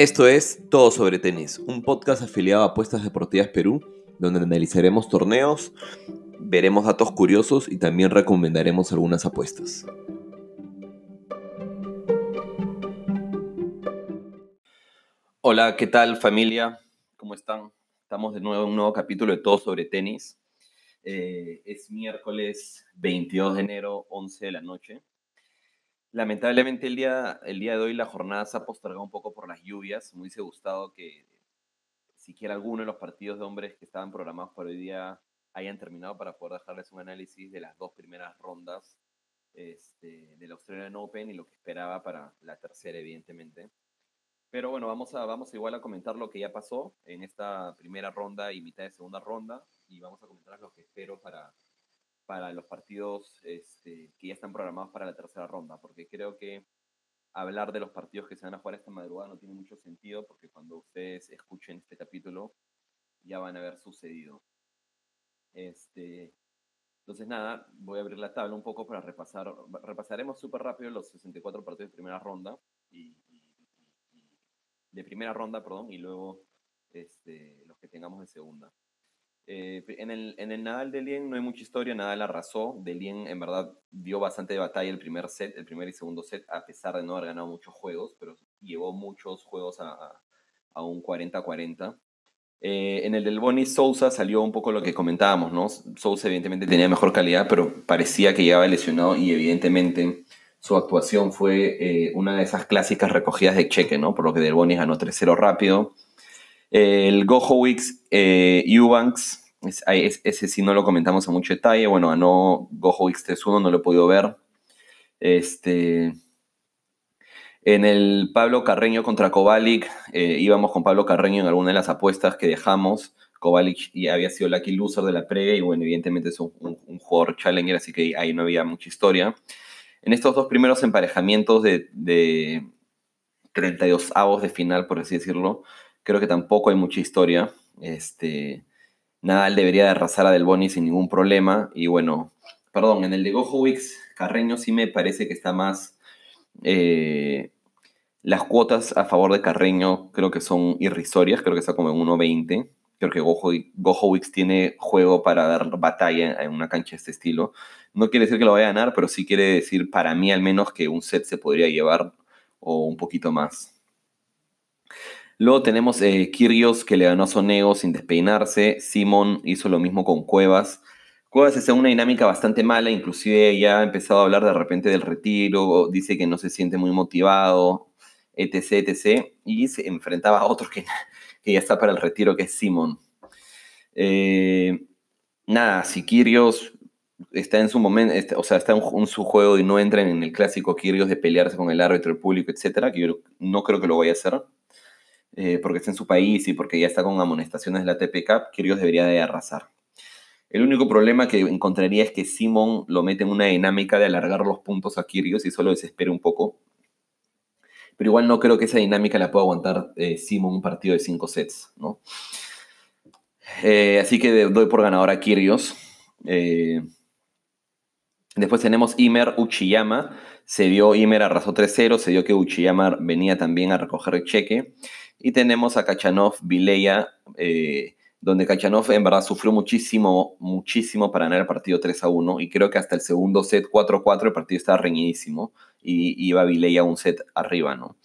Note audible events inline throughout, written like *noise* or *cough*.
Esto es Todo sobre Tenis, un podcast afiliado a Apuestas Deportivas Perú, donde analizaremos torneos, veremos datos curiosos y también recomendaremos algunas apuestas. Hola, ¿qué tal familia? ¿Cómo están? Estamos de nuevo en un nuevo capítulo de Todo sobre Tenis. Eh, es miércoles 22 de enero, 11 de la noche. Lamentablemente el día, el día de hoy la jornada se ha postergado un poco por las lluvias. Me hubiese gustado que siquiera alguno de los partidos de hombres que estaban programados para hoy día hayan terminado para poder dejarles un análisis de las dos primeras rondas este, del Australian Open y lo que esperaba para la tercera, evidentemente. Pero bueno, vamos a, vamos igual a comentar lo que ya pasó en esta primera ronda y mitad de segunda ronda y vamos a comentar lo que espero para, para los partidos este, que ya están programados para la tercera ronda, porque creo que hablar de los partidos que se van a jugar esta madrugada no tiene mucho sentido, porque cuando ustedes escuchen este capítulo ya van a haber sucedido. Este, entonces, nada, voy a abrir la tabla un poco para repasar. Repasaremos súper rápido los 64 partidos de primera ronda y, de primera ronda, perdón, y luego este, los que tengamos de segunda. Eh, en, el, en el Nadal de Lien no hay mucha historia, Nadal arrasó. De Lien en verdad dio bastante de batalla el primer set, el primer y segundo set, a pesar de no haber ganado muchos juegos, pero llevó muchos juegos a, a, un 40-40. Eh, en el del Boni Sousa salió un poco lo que comentábamos, ¿no? Sousa evidentemente tenía mejor calidad, pero parecía que llegaba lesionado y evidentemente su actuación fue eh, una de esas clásicas recogidas de cheque, ¿no? Por lo que Del Boni ganó 3-0 rápido. El Gohowicz eh, Eubanks ese sí no lo comentamos a mucho detalle. Bueno, ganó Gojo X31, no lo he podido ver. Este, en el Pablo Carreño contra Kovalik, eh, íbamos con Pablo Carreño en alguna de las apuestas que dejamos. Kovalik ya había sido lucky loser de la previa y bueno, evidentemente es un, jugador challenger, así que ahí no había mucha historia. En estos dos primeros emparejamientos de, de 32 avos de final, por así decirlo, creo que tampoco hay mucha historia. Este, Nadal debería de arrasar a Del Boni sin ningún problema. Y bueno, perdón, en el de Gojowicz, Carreño sí me parece que está más... Eh, las cuotas a favor de Carreño creo que son irrisorias, creo que está como en 1.20. Creo que Gojowicz tiene juego para dar batalla en una cancha de este estilo. No quiere decir que lo vaya a ganar, pero sí quiere decir para mí al menos que un set se podría llevar o un poquito más. Luego tenemos eh, que le ganó a Sonego sin despeinarse. Simon hizo lo mismo con Cuevas. Cuevas está en una dinámica bastante mala, inclusive ya ha empezado a hablar de repente del retiro, dice que no se siente muy motivado, etc, etc. Y se enfrentaba a otro que, *laughs* que ya está para el retiro, que es Simon. Eh, nada, si Kyrgios está en su momento, este, o sea, está en, su juego y no entra en el clásico Kyrgios de pelearse con el árbitro, el público, etc., que yo no creo que lo vaya a hacer eh, porque está en su país y porque ya está con amonestaciones de la TP Cup, Kyrgios debería de arrasar. El único problema que encontraría es que Simon lo mete en una dinámica de alargar los puntos a Kyrgios y solo desespera un poco. Pero igual no creo que esa dinámica la pueda aguantar eh, Simon un partido de 5 sets, ¿no? Eh, así que doy por ganador a Kyrgios. Después tenemos Imer Uchiyama. Se dio Imer arrasó 3-0. Se dio que Uchiyama venía también a recoger el cheque. Y tenemos a Kachanov, Vileya, eh, donde Kachanov en verdad sufrió muchísimo, muchísimo para ganar el partido 3 a 1. Y creo que hasta el segundo set 4-4 el partido estaba reñidísimo. Y iba Vileya un set arriba, ¿no?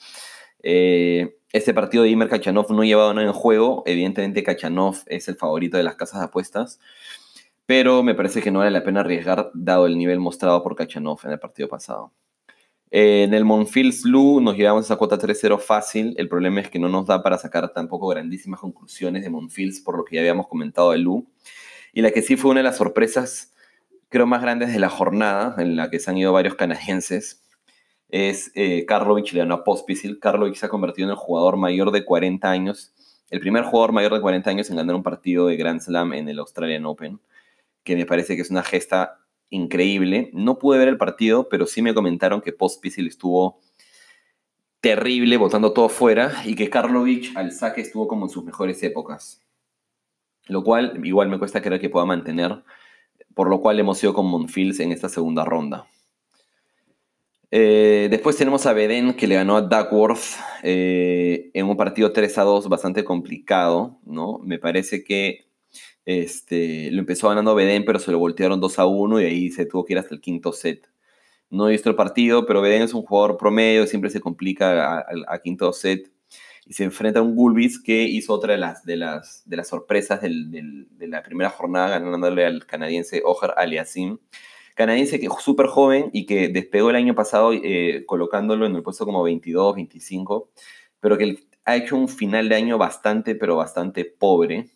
Eh, este partido de Imer Kachanov no llevado nada en juego. Evidentemente, Kachanov es el favorito de las casas de apuestas. Pero me parece que no vale la pena arriesgar, dado el nivel mostrado por Kachanov en el partido pasado. Eh, en el Monfils Lu nos llevamos esa cuota 3-0 fácil. El problema es que no nos da para sacar tampoco grandísimas conclusiones de Monfils, por lo que ya habíamos comentado de Lu. Y la que sí fue una de las sorpresas, creo, más grandes de la jornada, en la que se han ido varios canadienses, es eh, Karlovic le ganó a Pospisil. Karlovic se ha convertido en el jugador mayor de 40 años, el primer jugador mayor de 40 años en ganar un partido de Grand Slam en el Australian Open, que me parece que es una gesta increíble. No pude ver el partido, pero sí me comentaron que Pospisil estuvo terrible, botando todo fuera, y que Karlovic al saque estuvo como en sus mejores épocas. Lo cual igual me cuesta creer que pueda mantener, por lo cual hemos ido con Monfils en esta segunda ronda. Eh, después tenemos a Beden que le ganó a Duckworth eh, en un partido 3 a 2 bastante complicado, ¿no? Me parece que este, lo empezó ganando Beden, pero se lo voltearon 2 a 1 y ahí se tuvo que ir hasta el quinto set. No he visto el partido, pero Beden es un jugador promedio, siempre se complica a, quinto set y se enfrenta a un Gulbis que hizo otra de las, de las, de las sorpresas de la primera jornada, ganándole al canadiense Ojar Aliasim canadiense que es súper joven y que despegó el año pasado eh, colocándolo en el puesto como 22, 25, pero que ha hecho un final de año bastante, pero bastante pobre,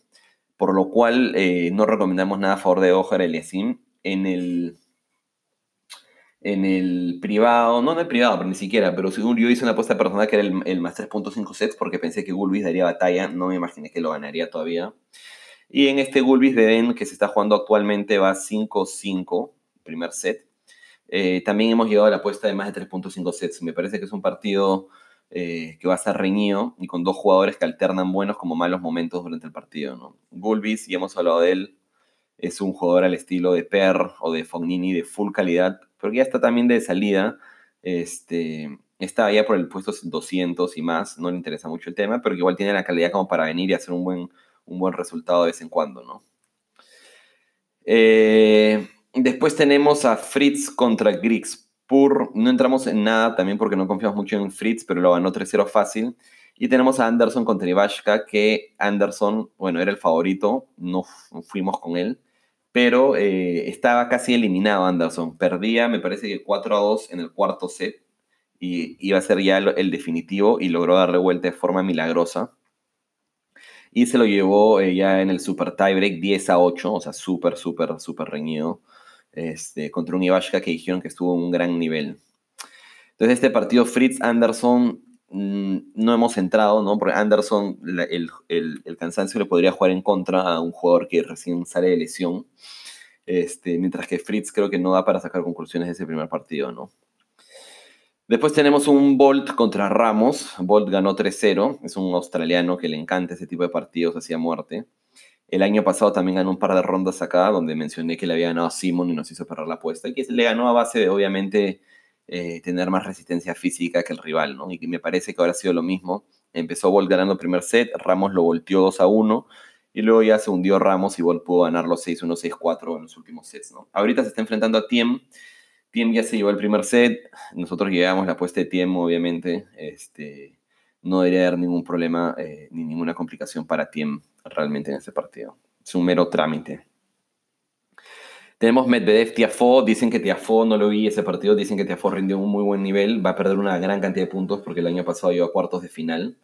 por lo cual eh, no recomendamos nada a favor de Ojar Eliasim en el en el privado, no en el privado, pero ni siquiera, pero según yo hice una apuesta personal que era el, el más 3.5 sets porque pensé que Gulbis daría batalla, no me imaginé que lo ganaría todavía. Y en este Gulbis de Den que se está jugando actualmente va 5-5, primer set. Eh, también hemos llegado a la apuesta de más de 3.5 sets. Me parece que es un partido eh, que va a ser reñido y con dos jugadores que alternan buenos como malos momentos durante el partido. ¿no? Gulbis, ya hemos hablado de él, es un jugador al estilo de Per o de Fognini de full calidad, pero que ya está también de salida. Este, está ya por el puesto 200 y más, no le interesa mucho el tema, pero que igual tiene la calidad como para venir y hacer un buen, un buen resultado de vez en cuando, ¿no? Eh, Después tenemos a Fritz contra No entramos en nada también porque no confiamos mucho en Fritz, pero lo ganó 3-0 fácil. Y tenemos a Anderson contra Ivashka, que Anderson, bueno, era el favorito, no fuimos con él, pero eh, estaba casi eliminado Anderson. Perdía, me parece que 4 2 en el cuarto set y iba a ser ya el definitivo y logró darle vuelta de forma milagrosa y se lo llevó eh, ya en el super tiebreak 10 a 8, o sea, súper, súper, súper reñido este, contra un Ivashka que dijeron que estuvo en un gran nivel. Entonces, este partido, Fritz Anderson, mm, no hemos entrado, ¿no? Porque Anderson, el, el, cansancio le podría jugar en contra a un jugador que recién sale de lesión. Este, mientras que Fritz creo que no da para sacar conclusiones de ese primer partido, ¿no? Después tenemos un Bolt contra Ramos. Bolt ganó 3-0. Es un australiano que le encanta ese tipo de partidos hacia muerte. El año pasado también ganó un par de rondas acá, donde mencioné que le había ganado a Simon y nos hizo perder la apuesta. Y que le ganó a base de, obviamente, eh, tener más resistencia física que el rival, ¿no? Y que me parece que ahora ha sido lo mismo. Empezó Bolt ganando el primer set, Ramos lo volteó 2 a 1 y luego ya se hundió Ramos y Bolt pudo ganar los 6-1, 6-4 en los últimos sets, ¿no? Ahorita se está enfrentando a Tiem Tiem ya se llevó el primer set, nosotros llevamos la apuesta de Tiem, obviamente, este, no debería haber ningún problema eh, ni ninguna complicación para Tiem realmente en este partido. Es un mero trámite. Tenemos Medvedev, Tiafo, dicen que Tiafo, no lo vi ese partido, dicen que Tiafo rindió un muy buen nivel, va a perder una gran cantidad de puntos porque el año pasado llegó a cuartos de final.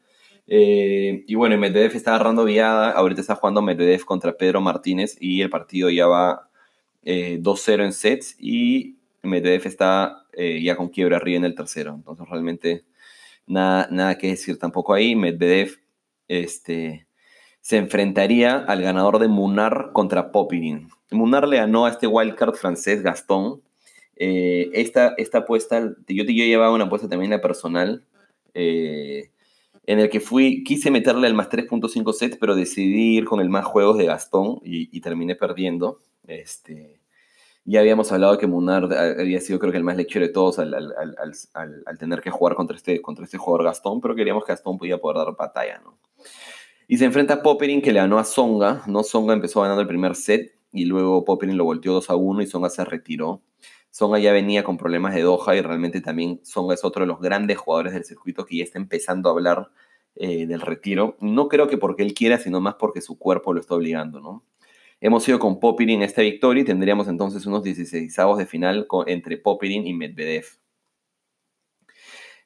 Eh, y bueno, Medvedev está agarrando viada, ahorita está jugando Medvedev contra Pedro Martínez y el partido ya va 2-0 eh, en sets y Medvedev está ya con quiebra arriba en el tercero. Entonces, realmente nada, nada que decir tampoco ahí. Medvedev este, se enfrentaría al ganador de Munar contra Popirin. Munar le ganó a este wildcard francés Gastón. Eh, esta, esta apuesta, yo, yo llevaba una apuesta también la personal, eh, en el que fui, quise meterle al más 3.5 sets, pero decidí ir con el más juegos de Gastón y, y terminé perdiendo. Este, ya habíamos hablado que Munar había sido creo que el más lechero de todos al, tener que jugar contra este, contra este jugador Gastón, pero queríamos que Gastón pudiera poder dar batalla, ¿no? Y se enfrenta a Popperin que le ganó a Songa, ¿no? Songa empezó ganando el primer set y luego Popperin lo volteó 2 a 1 y Songa se retiró. Songa ya venía con problemas de Doha y realmente también Songa es otro de los grandes jugadores del circuito que ya está empezando a hablar eh, del retiro. No creo que porque él quiera, sino más porque su cuerpo lo está obligando, ¿no? Hemos ido con Popirin esta victoria y tendríamos entonces unos 16 de final entre Popirin y Medvedev.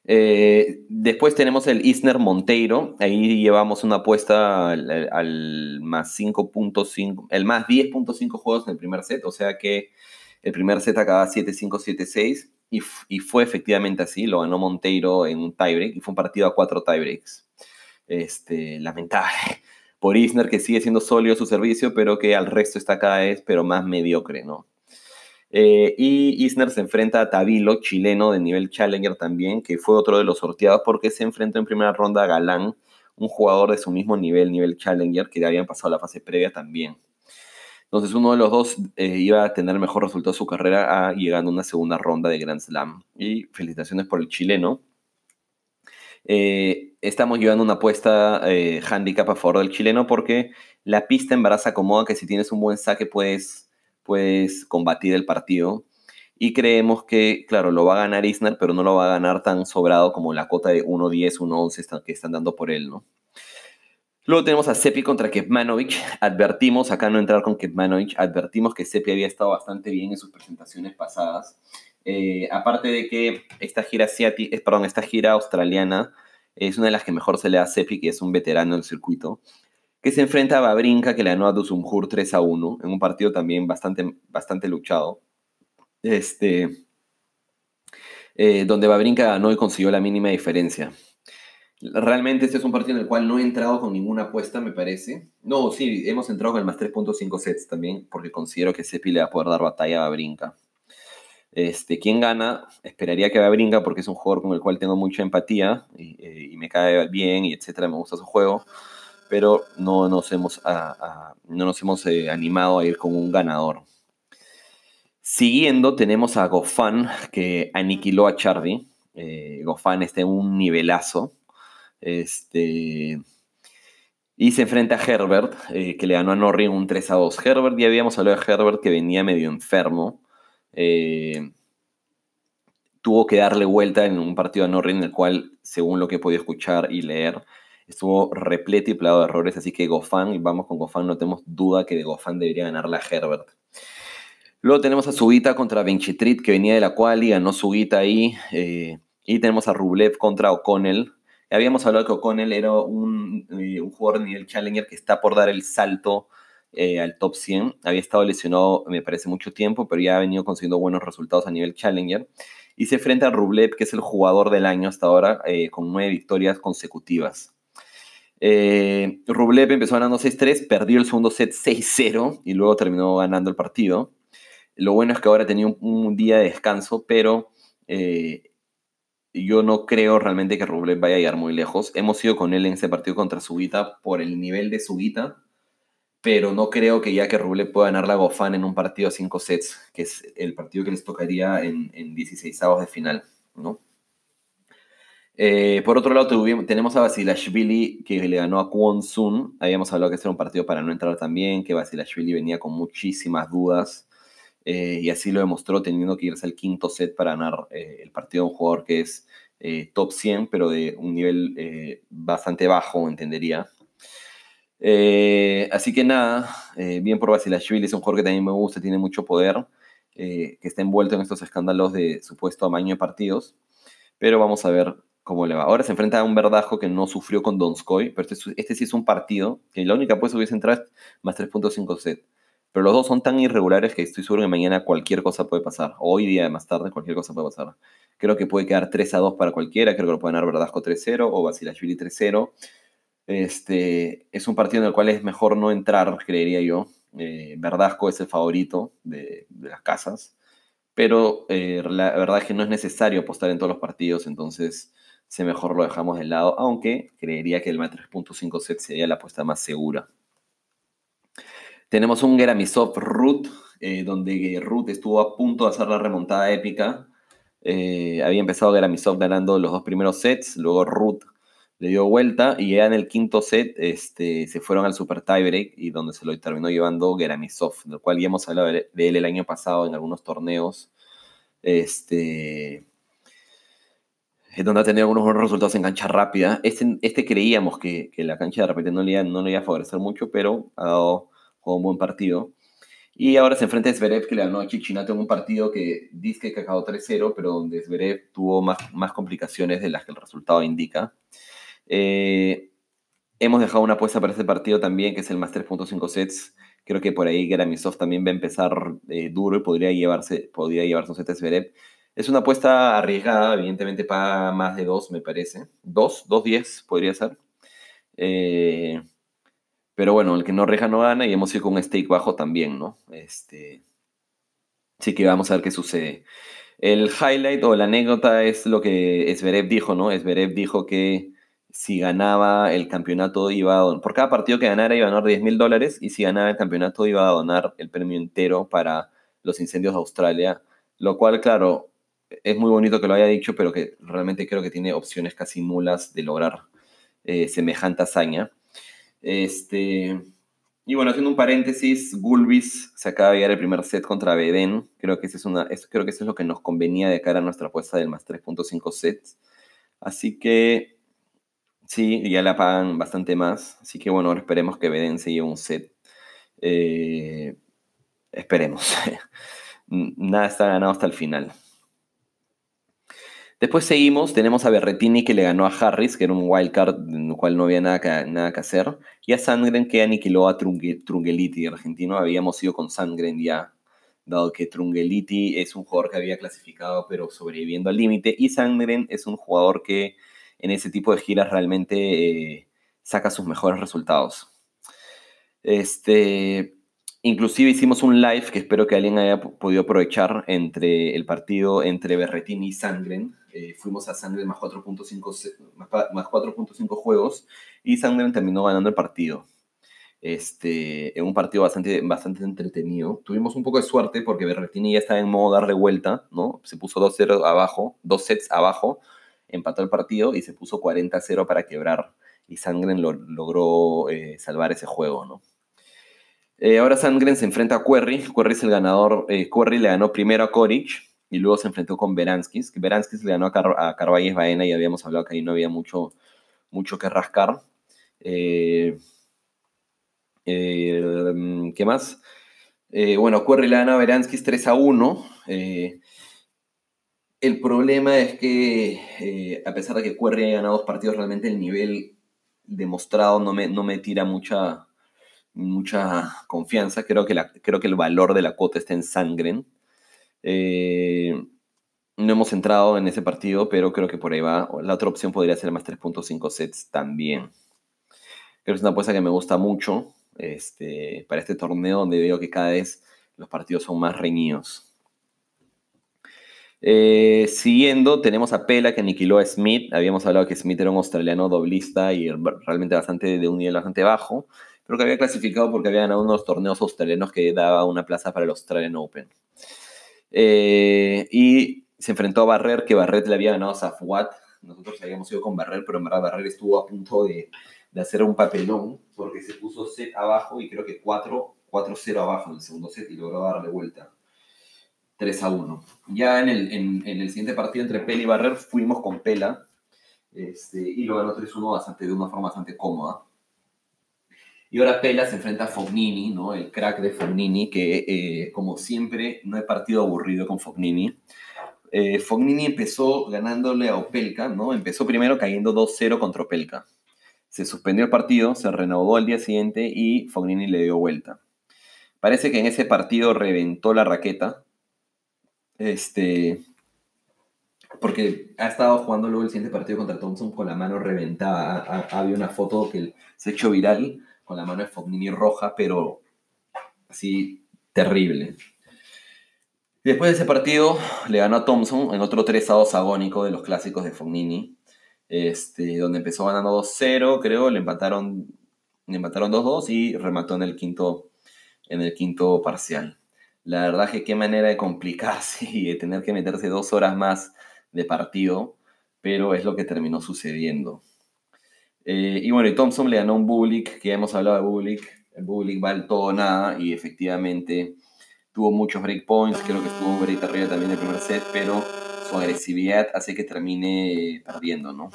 Eh, después tenemos el Isner Monteiro. Ahí llevamos una apuesta al, más 5.5, el más 10.5 juegos en el primer set. O sea que el primer set acaba 7-5, 7-6. Y, y, fue efectivamente así. Lo ganó Monteiro en un tiebreak. Y fue un partido a cuatro tiebreaks. Este, lamentable por Isner, que sigue siendo sólido su servicio, pero que al resto está cada vez pero más mediocre, ¿no? Eh, y Isner se enfrenta a Tabilo, chileno de nivel Challenger también, que fue otro de los sorteados porque se enfrentó en primera ronda a Galán, un jugador de su mismo nivel, nivel Challenger, que ya habían pasado la fase previa también. Entonces uno de los dos eh, iba a tener mejor resultado de su carrera a, llegando a una segunda ronda de Grand Slam. Y felicitaciones por el chileno. Eh, estamos llevando una apuesta eh, handicap a favor del chileno porque la pista en se acomoda que si tienes un buen saque puedes, puedes combatir el partido. Y creemos que, claro, lo va a ganar Isner, pero no lo va a ganar tan sobrado como la cota de 1.10, 1.11 que están dando por él, ¿no? Luego tenemos a Sepi contra Kepmanovic. Advertimos, acá no entrar con Kepmanovic, advertimos que Sepi había estado bastante bien en sus presentaciones pasadas. Eh, aparte de que esta gira, asiática, eh, perdón, esta gira australiana es una de las que mejor se le da a Sepi, que es un veterano del circuito, que se enfrenta a Babrinka, que le ganó a Dusumhur 3 a 1, en un partido también bastante, bastante luchado. Este, eh, donde Babrinka ganó y consiguió la mínima diferencia. Realmente este es un partido en el cual no he entrado con ninguna apuesta, me parece. No, sí, hemos entrado con el más 3.5 sets también, porque considero que Sepi le va a poder dar batalla a Babrinka. Este, ¿Quién gana? Esperaría que Babrinka, porque es un jugador con el cual tengo mucha empatía y, eh, me cae bien y etcétera, me gusta su juego, pero no nos hemos, no nos hemos eh, animado a ir con un ganador. Siguiendo, tenemos a Gofan, que aniquiló a Chardy. Eh, Gofan está en un nivelazo este, y se enfrenta a Herbert, eh, que le ganó a Norrie un 3 a 2. Herbert, ya habíamos hablado de Herbert, que venía medio enfermo. Eh, tuvo que darle vuelta en un partido a Norrie en el cual, según lo que he podido escuchar y leer, estuvo repleto y plagado de errores. Así que Goffin, vamos con Goffin, no tenemos duda que de Goffin debería ganarle a Herbert. Luego tenemos a Sugita contra Benchitrit, que venía de la cual y ganó Sugita ahí. Eh, y tenemos a Rublev contra O'Connell, Habíamos hablado que O'Connell era un, eh, un, jugador nivel Challenger que está por dar el salto eh, al top 100. Había estado lesionado, me parece, mucho tiempo, pero ya ha venido consiguiendo buenos resultados a nivel Challenger. Y se enfrenta a Rublev, que es el jugador del año hasta ahora, eh, con nueve victorias consecutivas. Rublev empezó ganando 6-3, perdió el segundo set 6-0 y luego terminó ganando el partido. Lo bueno es que ahora tenía un, un día de descanso, pero yo no creo realmente que Rublev vaya a llegar muy lejos. Hemos ido con él en ese partido contra Sugita por el nivel de Sugita, pero no creo que ya que Rublev pueda ganar la Gofan en un partido a 5 sets, que es el partido que les tocaría en, en 16 avos de final, ¿no? Eh, por otro lado, tenemos a Basilashvili que le ganó a Kwon Sun. Habíamos hablado que este era un partido para no entrar también, que Basilashvili venía con muchísimas dudas. Eh, y así lo demostró teniendo que irse al quinto set para ganar eh, el partido de un jugador que es top 100, pero de un nivel bastante bajo, entendería. Así que nada, bien por Basilashvili, es un jugador que también me gusta, tiene mucho poder, que está envuelto en estos escándalos de supuesto amaño de partidos, pero vamos a ver cómo le va. Ahora se enfrenta a un verdajo que no sufrió con Donskoy, pero este, este sí es un partido que la única apuesta hubiese entrado más 3.5 set. Pero los dos son tan irregulares que estoy seguro que mañana cualquier cosa puede pasar. Hoy día, más tarde, cualquier cosa puede pasar. Creo que puede quedar 3 a 2 para cualquiera. Creo que lo pueden dar Verdasco 3-0 o Basilashvili 3-0. Este, es un partido en el cual es mejor no entrar, creería yo. Eh, Verdasco es el favorito de, las casas. Pero eh, la verdad es que no es necesario apostar en todos los partidos, entonces sé mejor lo dejamos de lado. Aunque creería que el más 3.5 set sería la apuesta más segura. Tenemos un Geramisov Root, eh, donde Root estuvo a punto de hacer la remontada épica. Había empezado Geramisov ganando los dos primeros sets, luego Root le dio vuelta y ya en el quinto set este, se fueron al super tiebreak y donde se lo terminó llevando Geramisov, del cual ya hemos hablado de él el año pasado en algunos torneos. Este, donde ha tenido algunos buenos resultados en cancha rápida. Este, este creíamos que, la cancha de repente no le, no le iba a favorecer mucho, pero ha dado jugó un buen partido. Y ahora se enfrenta a Zverev, que le ganó a Chichinato en un partido que dice que acabó 3-0, pero donde Zverev tuvo más, más complicaciones de las que el resultado indica. Eh, hemos dejado una apuesta para este partido también, que es el más 3.5 sets. Creo que por ahí Geramisov también va a empezar eh, duro y podría llevarse, podría llevarse un set Zverev. Es una apuesta arriesgada, evidentemente paga más de 2, me parece. 2, 2-10 podría ser. Eh, pero bueno, el que no reja no gana y hemos ido con un stake bajo también, ¿no? Este, así que vamos a ver qué sucede. El highlight o la anécdota es lo que Esberev dijo, ¿no? Esberev dijo que si ganaba el campeonato iba a donar, por cada partido que ganara iba a donar 10 mil dólares y si ganaba el campeonato iba a donar el premio entero para los incendios de Australia, lo cual, claro, es muy bonito que lo haya dicho, pero que realmente creo que tiene opciones casi nulas de lograr eh, semejante hazaña. Este, y bueno, haciendo un paréntesis, Gulbis se acaba de llegar el primer set contra Beden. Creo que, ese es una, creo que eso es lo que nos convenía de cara a nuestra apuesta del más 3.5 sets. Así que sí, ya la pagan bastante más. Así que bueno, esperemos que Beden se lleve un set. Eh, esperemos. *laughs* Nada está ganado hasta el final. Después seguimos, tenemos a Berretini que le ganó a Harris, que era un wildcard en el cual no había nada que, nada que hacer, y a Sandgren que aniquiló a Trungeliti, argentino. Habíamos ido con Sandgren ya, dado que Trungeliti es un jugador que había clasificado pero sobreviviendo al límite, y Sandgren es un jugador que en ese tipo de giras realmente eh, saca sus mejores resultados. Este, Inclusive hicimos un live que espero que alguien haya podido aprovechar entre el partido entre Berretini y Sangren. Eh, fuimos a Sangren más 4.5 más 4.5 juegos y Sangren terminó ganando el partido. Este, en un partido bastante, bastante entretenido. Tuvimos un poco de suerte porque Berretini ya estaba en modo darle vuelta, ¿no? Se puso 2-0 abajo, dos sets abajo, empató el partido y se puso 40-0 para quebrar. Y Sangren lo, logró eh, salvar ese juego, ¿no? Eh, ahora Sandgren se enfrenta a Querry. Querry es el ganador. Eh, Querry le ganó primero a Koric y luego se enfrentó con Beranskis. Beranskis le ganó a, Car a Carvalles Baena y habíamos hablado que ahí no había mucho, mucho que rascar. Eh, ¿Qué más? bueno, Querry le ganó a Beranskis 3 a 1. El problema es que, a pesar de que Querry haya ganado dos partidos, realmente el nivel demostrado no me, no me tira mucha mucha confianza. Creo que, la, creo que el valor de la cuota está en Sangren. Eh, no hemos entrado en ese partido, pero creo que por ahí va. La otra opción podría ser más 3.5 sets también. Creo que es una apuesta que me gusta mucho este, para este torneo, donde veo que cada vez los partidos son más reñidos. Eh, siguiendo, tenemos a Pela que aniquiló a Smith. Habíamos hablado que Smith era un australiano doblista y realmente bastante de un nivel bastante bajo. Creo que había clasificado porque había ganado unos torneos australianos que daba una plaza para el Australian Open. Eh, y se enfrentó a Barrer, que Barret le había ganado a Safwat. Nosotros habíamos ido con Barrer, pero en verdad Barrer estuvo a punto de, de hacer un papelón porque se puso set abajo y creo que 4-0 abajo en el segundo set y logró darle vuelta. 3 a 1. Ya en el, en, el siguiente partido entre Pela y Barrer fuimos con Pela este, y lo ganó 3-1 bastante, de una forma bastante cómoda. Y ahora Pela se enfrenta a Fognini, ¿no? El crack de Fognini, que eh, como siempre no he partido aburrido con Fognini. Eh, Fognini empezó ganándole a Opelka, ¿no? Empezó primero cayendo 2-0 contra Opelka. Se suspendió el partido, se renovó al día siguiente y Fognini le dio vuelta. Parece que en ese partido reventó la raqueta. Este, porque ha estado jugando luego el siguiente partido contra Thompson con la mano reventada. había una foto que se ha hecho viral con la mano de Fognini roja, pero así terrible. Después de ese partido le ganó a Thompson en otro 3 a 2 agónico de los clásicos de Fognini, este, donde empezó ganando 2-0, creo, le empataron, le empataron 2-2 y remató en el quinto, en el quinto parcial. La verdad que qué manera de complicarse *laughs* y de tener que meterse dos horas más de partido, pero es lo que terminó sucediendo. Eh, y bueno, y Thompson le ganó un Bublik, que ya hemos hablado de Bublik. El Bublik va al todo nada y efectivamente tuvo muchos breakpoints. Creo que estuvo un break arriba también el primer set, pero su agresividad hace que termine perdiendo, ¿no?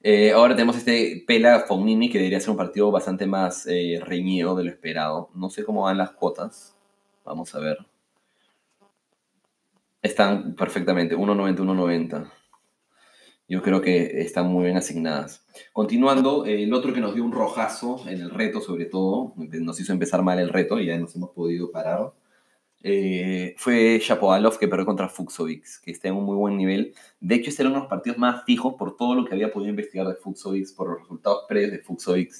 Eh, ahora tenemos este Pela Fognini que debería ser un partido bastante más eh, reñido de lo esperado. No sé cómo van las cuotas. Vamos a ver. Están perfectamente, 1.90, 1.90. Yo creo que están muy bien asignadas. Continuando, el otro que nos dio un rojazo en el reto, sobre todo, nos hizo empezar mal el reto y ya nos hemos podido parar, eh, fue Shapovalov que perdió contra Fuxovic, que está en un muy buen nivel. De hecho, este era uno de los partidos más fijos por todo lo que había podido investigar de Fuxovic, por los resultados previos de Fuxovic,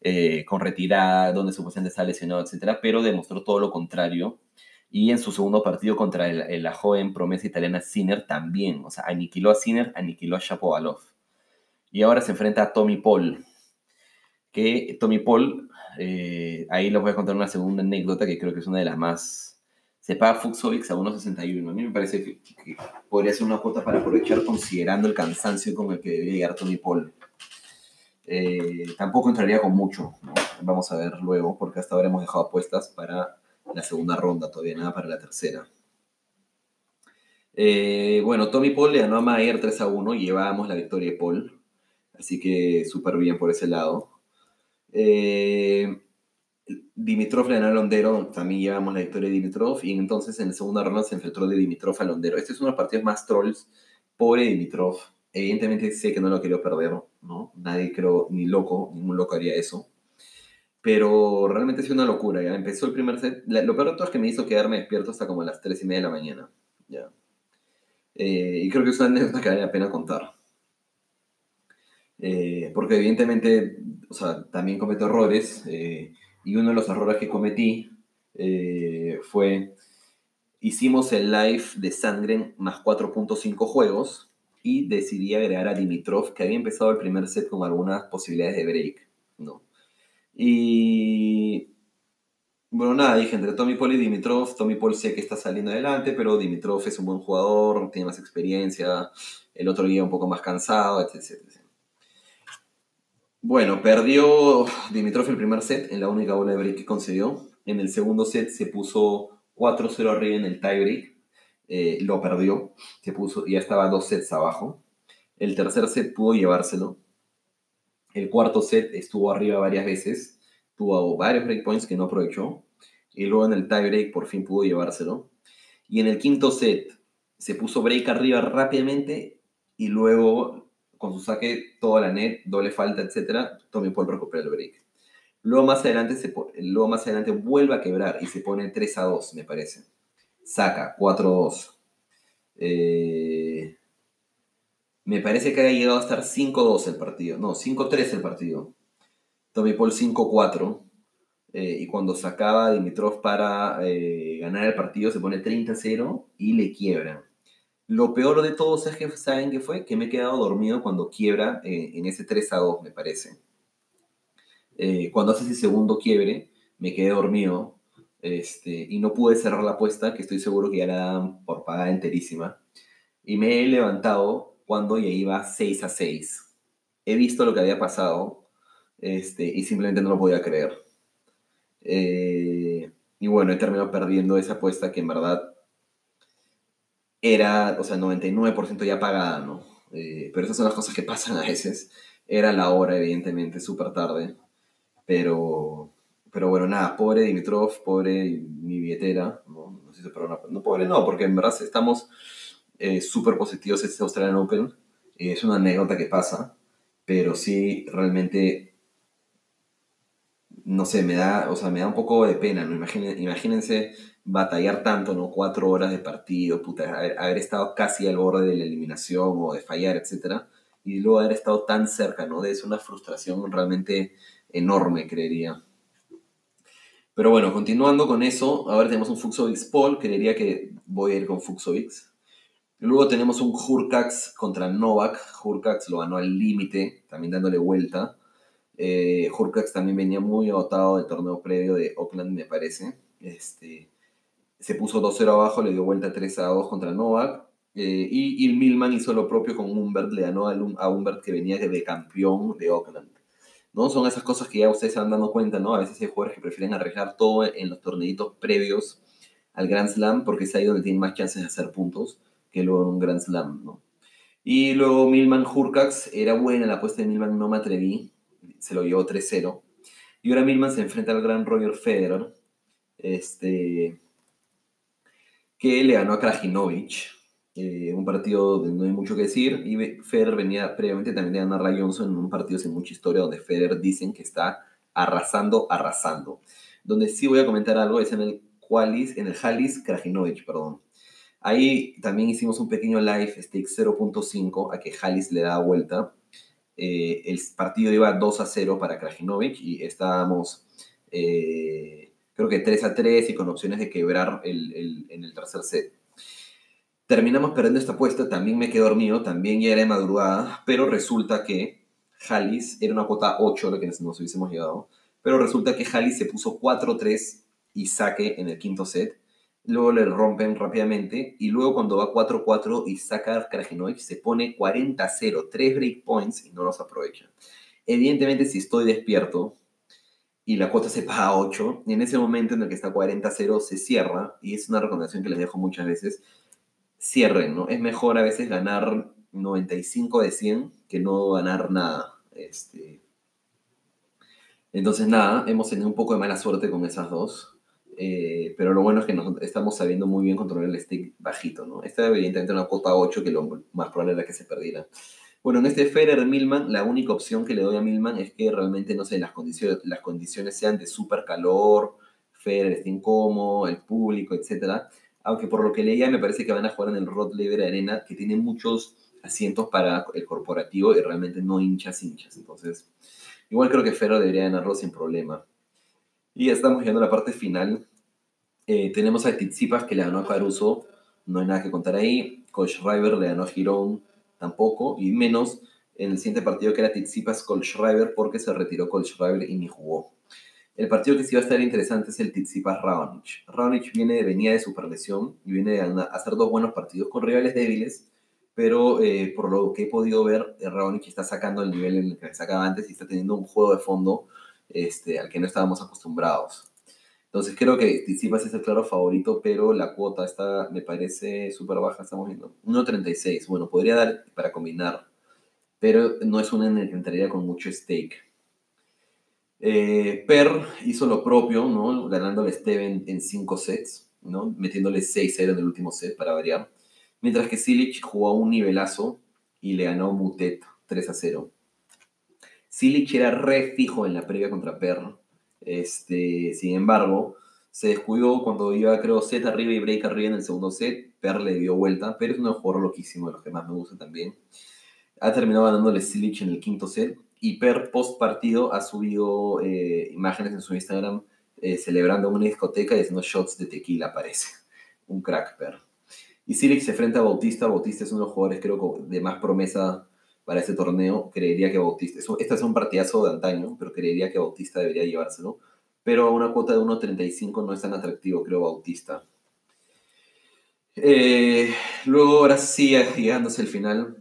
eh, con retirada, donde supuestamente está lesionado, etc. Pero demostró todo lo contrario y en su segundo partido contra la joven promesa italiana Sinner también. O sea, aniquiló a Sinner, aniquiló a Shapovalov. Y ahora se enfrenta a Tommy Paul. Que Tommy Paul, eh, ahí les voy a contar una segunda anécdota que creo que es una de las más... Se paga Fuxovics a 1.61. A mí me parece que, podría ser una cuota para aprovechar considerando el cansancio con el que debería llegar Tommy Paul. Eh, tampoco entraría con mucho, vamos a ver luego, porque hasta ahora hemos dejado apuestas para la segunda ronda, todavía nada para la tercera. Eh, bueno, Tommy Paul le ganó a Mayer 3 a 1 y llevábamos la victoria de Paul, así que súper bien por ese lado. Eh, Dimitrov le ganó a Londero, también llevamos la victoria de Dimitrov, y entonces en la segunda ronda se enfrentó de Dimitrov a Londero. Este es uno de los partidos más trolls, pobre Dimitrov. Evidentemente sé que no lo quiero perder, ¿no? Nadie creo, ni loco, ningún loco haría eso. Pero realmente ha una locura, ya. Empezó el primer set. lo peor de todo es que me hizo quedarme despierto hasta como las 3 y media de la mañana, ya. Eh, y creo que es una anécdota que vale la pena contar. Eh, porque evidentemente, o sea, también cometo errores. Eh, y uno de los errores que cometí fue, hicimos el live de Sangren más 4.5 juegos y decidí agregar a Dimitrov, que había empezado el primer set con algunas posibilidades de break, ¿no? Y bueno, nada, dije entre Tommy Paul y Dimitrov. Tommy Paul sé que está saliendo adelante, pero Dimitrov es un buen jugador, tiene más experiencia, el otro día un poco más cansado, etc. Bueno, perdió Dimitrov el primer set en la única bola de break que consiguió. En el segundo set se puso 4-0 arriba en el tiebreak. Eh, lo perdió, se puso, ya estaba dos sets abajo. El tercer set pudo llevárselo. El cuarto set estuvo arriba varias veces tuvo varios breakpoints que no aprovechó. Y luego en el tiebreak por fin pudo llevárselo. Y en el quinto set se puso break arriba rápidamente y luego con su saque toda la net, doble falta, etc. Tommy Paul recupera el break. Luego más adelante, se, luego más adelante vuelve a quebrar y se pone 3 a 2, me parece. Saca 4 a 2. Eh, me parece que haya llegado a estar 5-2 el partido. No, 5-3 el partido. Tommy Paul 5-4. Eh, y cuando sacaba Dimitrov para eh, ganar el partido se pone 30-0 y le quiebra. Lo peor de todo, es que saben qué fue? Que me he quedado dormido cuando quiebra eh, en ese 3-2, me parece. cuando hace ese segundo quiebre, me quedé dormido este, y no pude cerrar la apuesta, que estoy seguro que ya la dan por pagada enterísima. Y me he levantado cuando ya iba 6 6. He visto lo que había pasado este, y simplemente no lo podía creer. Eh, y bueno, he terminado perdiendo esa apuesta que en verdad era, o sea, 99% ya pagada, ¿no? Eh, pero esas son las cosas que pasan a veces. Era la hora, evidentemente, súper tarde. Pero, pero bueno, nada, pobre Dimitrov, pobre mi billetera. No, no, sé si no, pobre no, porque en verdad estamos eh, súper positivos este Australian Open. es una anécdota que pasa, pero sí, realmente no sé, me da, o sea, me da un poco de pena, ¿no? imagínense batallar tanto, ¿no? Cuatro horas de partido, puta, haber, estado casi al borde de la eliminación o de fallar, etcétera, y luego haber estado tan cerca, ¿no? Es una frustración realmente enorme, creería. Pero bueno, continuando con eso, ahora tenemos un Fuxovics Paul, creería que voy a ir con Fuxovics. Luego tenemos un Hurkax contra Novak, Hurkax lo ganó al límite, también dándole vuelta. Eh, también venía muy agotado del torneo previo de Oakland, me parece. Este, se puso 2-0 abajo, le dio vuelta 3-2 contra Novak. Eh, y, y Milman hizo lo propio con Humbert, le ganó a Humbert que venía de campeón de Oakland. ¿no? Son esas cosas que ya ustedes se van dando cuenta, ¿no? A veces hay jugadores que prefieren arreglar todo en los torneitos previos al Grand Slam porque es ahí donde tienen más chances de hacer puntos que luego en un Grand Slam, ¿no? Y luego Milman Hurkax, era buena la apuesta de Milman, no me atreví, se lo llevó 3-0. Y ahora Milman se enfrenta al gran Roger Federer, este, que le ganó a Krajinovic, eh, un partido donde no hay mucho que decir, y Federer venía previamente también de ganar a Johnson en un partido sin mucha historia, donde Federer dicen que está arrasando, arrasando. Donde sí voy a comentar algo es en el Qualis, en el Halis Krajinovic, perdón. Ahí también hicimos un pequeño live stake 0.5 a que Halis le da vuelta eh, el partido iba 2 a 0 para Krajinovic y estábamos, eh, creo que 3 a 3 y con opciones de quebrar el, en el tercer set. Terminamos perdiendo esta apuesta, también me quedé dormido, también ya era de madrugada, pero resulta que Hallis, era una cuota 8 lo que nos hubiésemos llegado, pero resulta que Hallis se puso 4-3 y saque en el quinto set, luego le rompen rápidamente y luego cuando va 4-4 y saca Krajinovic se pone 40-0, 3 break points y no los aprovecha. Evidentemente si estoy despierto y la cuota se paga 8, y en ese momento en el que está 40-0 se cierra, y es una recomendación que les dejo muchas veces, cierren, ¿no? Es mejor a veces ganar 95 de 100 que no ganar nada. Este. Entonces, nada, hemos tenido un poco de mala suerte con esas dos. Eh, pero lo bueno es que estamos sabiendo muy bien controlar el stick bajito, ¿no? Esta evidentemente una cuota 8 que lo más probable era que se perdiera. Bueno, en este Federer Milman, la única opción que le doy a Milman es que realmente, no sé, las condiciones, las condiciones sean de súper calor, Federer esté incómodo, el público, etc. Aunque por lo que leía me parece que van a jugar en el Rod Laver Arena, que tiene muchos asientos para el corporativo y realmente no hinchas hinchas. Entonces, igual creo que Ferro debería ganarlo sin problema. Y ya estamos llegando a la parte final. Eh, tenemos a Tizipas que le ganó a Caruso, no hay nada que contar ahí. Coach Schreiber le ganó a Girón, tampoco, y menos en el siguiente partido que era Tizipas Coach Schreiber porque se retiró Coach Schreiber y ni jugó. El partido que sí va a estar interesante es el Tizipas Raonic. Raonic viene, venía de superlesión y viene a hacer dos buenos partidos con rivales débiles pero eh, por lo que he podido ver, eh, Raonic está sacando el nivel en el que sacaba antes y está teniendo un juego de fondo este, al que no estábamos acostumbrados. Entonces creo que Tsitsipas es el claro favorito, pero la cuota está, me parece súper baja, estamos viendo 1.36. Bueno, podría dar para combinar, pero no es una en que entraría con mucho stake. Eh, per hizo lo propio, ¿no? Ganándole Steven en 5 sets, ¿no? Metiéndole 6-0 en el último set para variar mientras que Silic jugó un nivelazo y le ganó Mutet 3 a 0. Silic era re fijo en la previa contra Perro. Este, sin embargo, se descuidó cuando iba, creo, set arriba y break arriba en el segundo set. Per le dio vuelta, pero es un jugador loquísimo, de los que más me gusta también. Ha terminado ganándole Silic en el quinto set. Y Per, post partido, ha subido eh, imágenes en su Instagram eh, celebrando una discoteca y haciendo shots de tequila, parece. Un crack, Per. Y Silic se enfrenta a Bautista. Bautista es uno de los jugadores, creo, de más promesa para este torneo. Creería que Bautista. Este es un partidazo de antaño, pero creería que Bautista debería llevárselo. Pero a una cuota de 1.35 no es tan atractivo, creo, Bautista. Eh, luego, ahora sí, llegándose el final,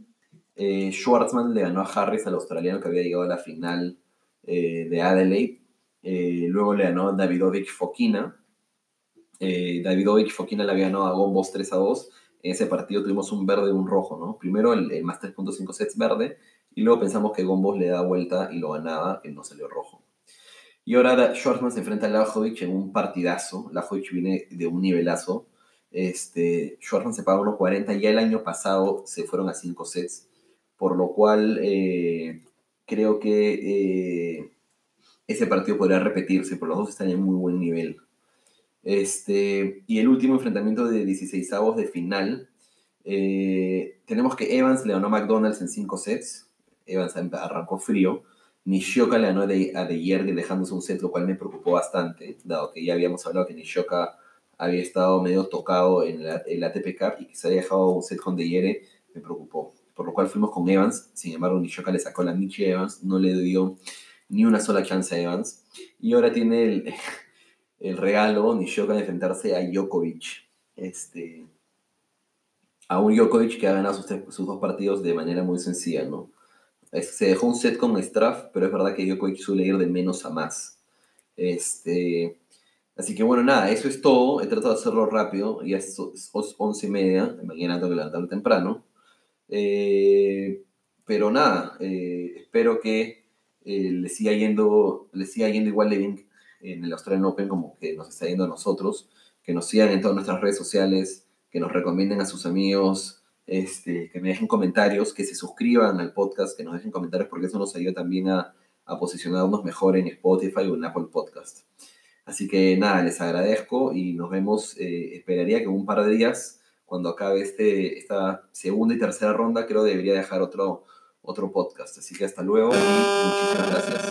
eh, Schwartzman le ganó a Harris, al australiano que había llegado a la final eh, de Adelaide. luego le ganó a Davidovic Fokina, eh, Davidovich Fokina le había ganado a Gombos 3 a 2. En ese partido tuvimos un verde y un rojo, ¿no? Primero el, más 3.5 sets verde y luego pensamos que Gombos le da vuelta y lo ganaba, que no salió rojo. Y ahora Schwartzman se enfrenta a Lajovic en un partidazo. Lajovic viene de un nivelazo. Este, Schwartzman se paga 1.40. Ya el año pasado se fueron a 5 sets. Por lo cual eh, creo que eh, ese partido podría repetirse. Por los dos están en muy buen nivel. Este, y el último enfrentamiento de 16 avos de final. Eh, tenemos que Evans le ganó a McDonald's en 5 sets. Evans arrancó frío. Nishioka le ganó a De Yergue dejándose un set, lo cual me preocupó bastante, dado que ya habíamos hablado que Nishioka había estado medio tocado en la, el ATP Cup y que se había dejado un set con De Yergue, me preocupó. Por lo cual fuimos con Evans. Sin embargo, Nishioka le sacó la Michi Evans, no le dio ni una sola chance a Evans. Y ahora tiene el, el regalo Nishioka de enfrentarse a Djokovic. Este, a un Djokovic que ha ganado sus, dos partidos de manera muy sencilla, ¿no? Se dejó un set con Straff, pero es verdad que Djokovic suele ir de menos a más. Este, así que bueno, nada, eso es todo. He tratado de hacerlo rápido, ya es, once y media, mañana tengo que levantarme temprano. Eh, pero nada, eh, espero que eh, le, siga yendo, le siga yendo igual de bien en el Australian Open como que nos está yendo a nosotros, que nos sigan en todas nuestras redes sociales, que nos recomienden a sus amigos, este, que me dejen comentarios, que se suscriban al podcast, que nos dejen comentarios porque eso nos ayuda también a, a posicionarnos mejor en Spotify o en Apple Podcast. Así que nada, les agradezco y nos vemos, eh, esperaría que un par de días, cuando acabe este, esta segunda y tercera ronda, creo debería dejar otro, otro podcast. Así que hasta luego y muchísimas gracias.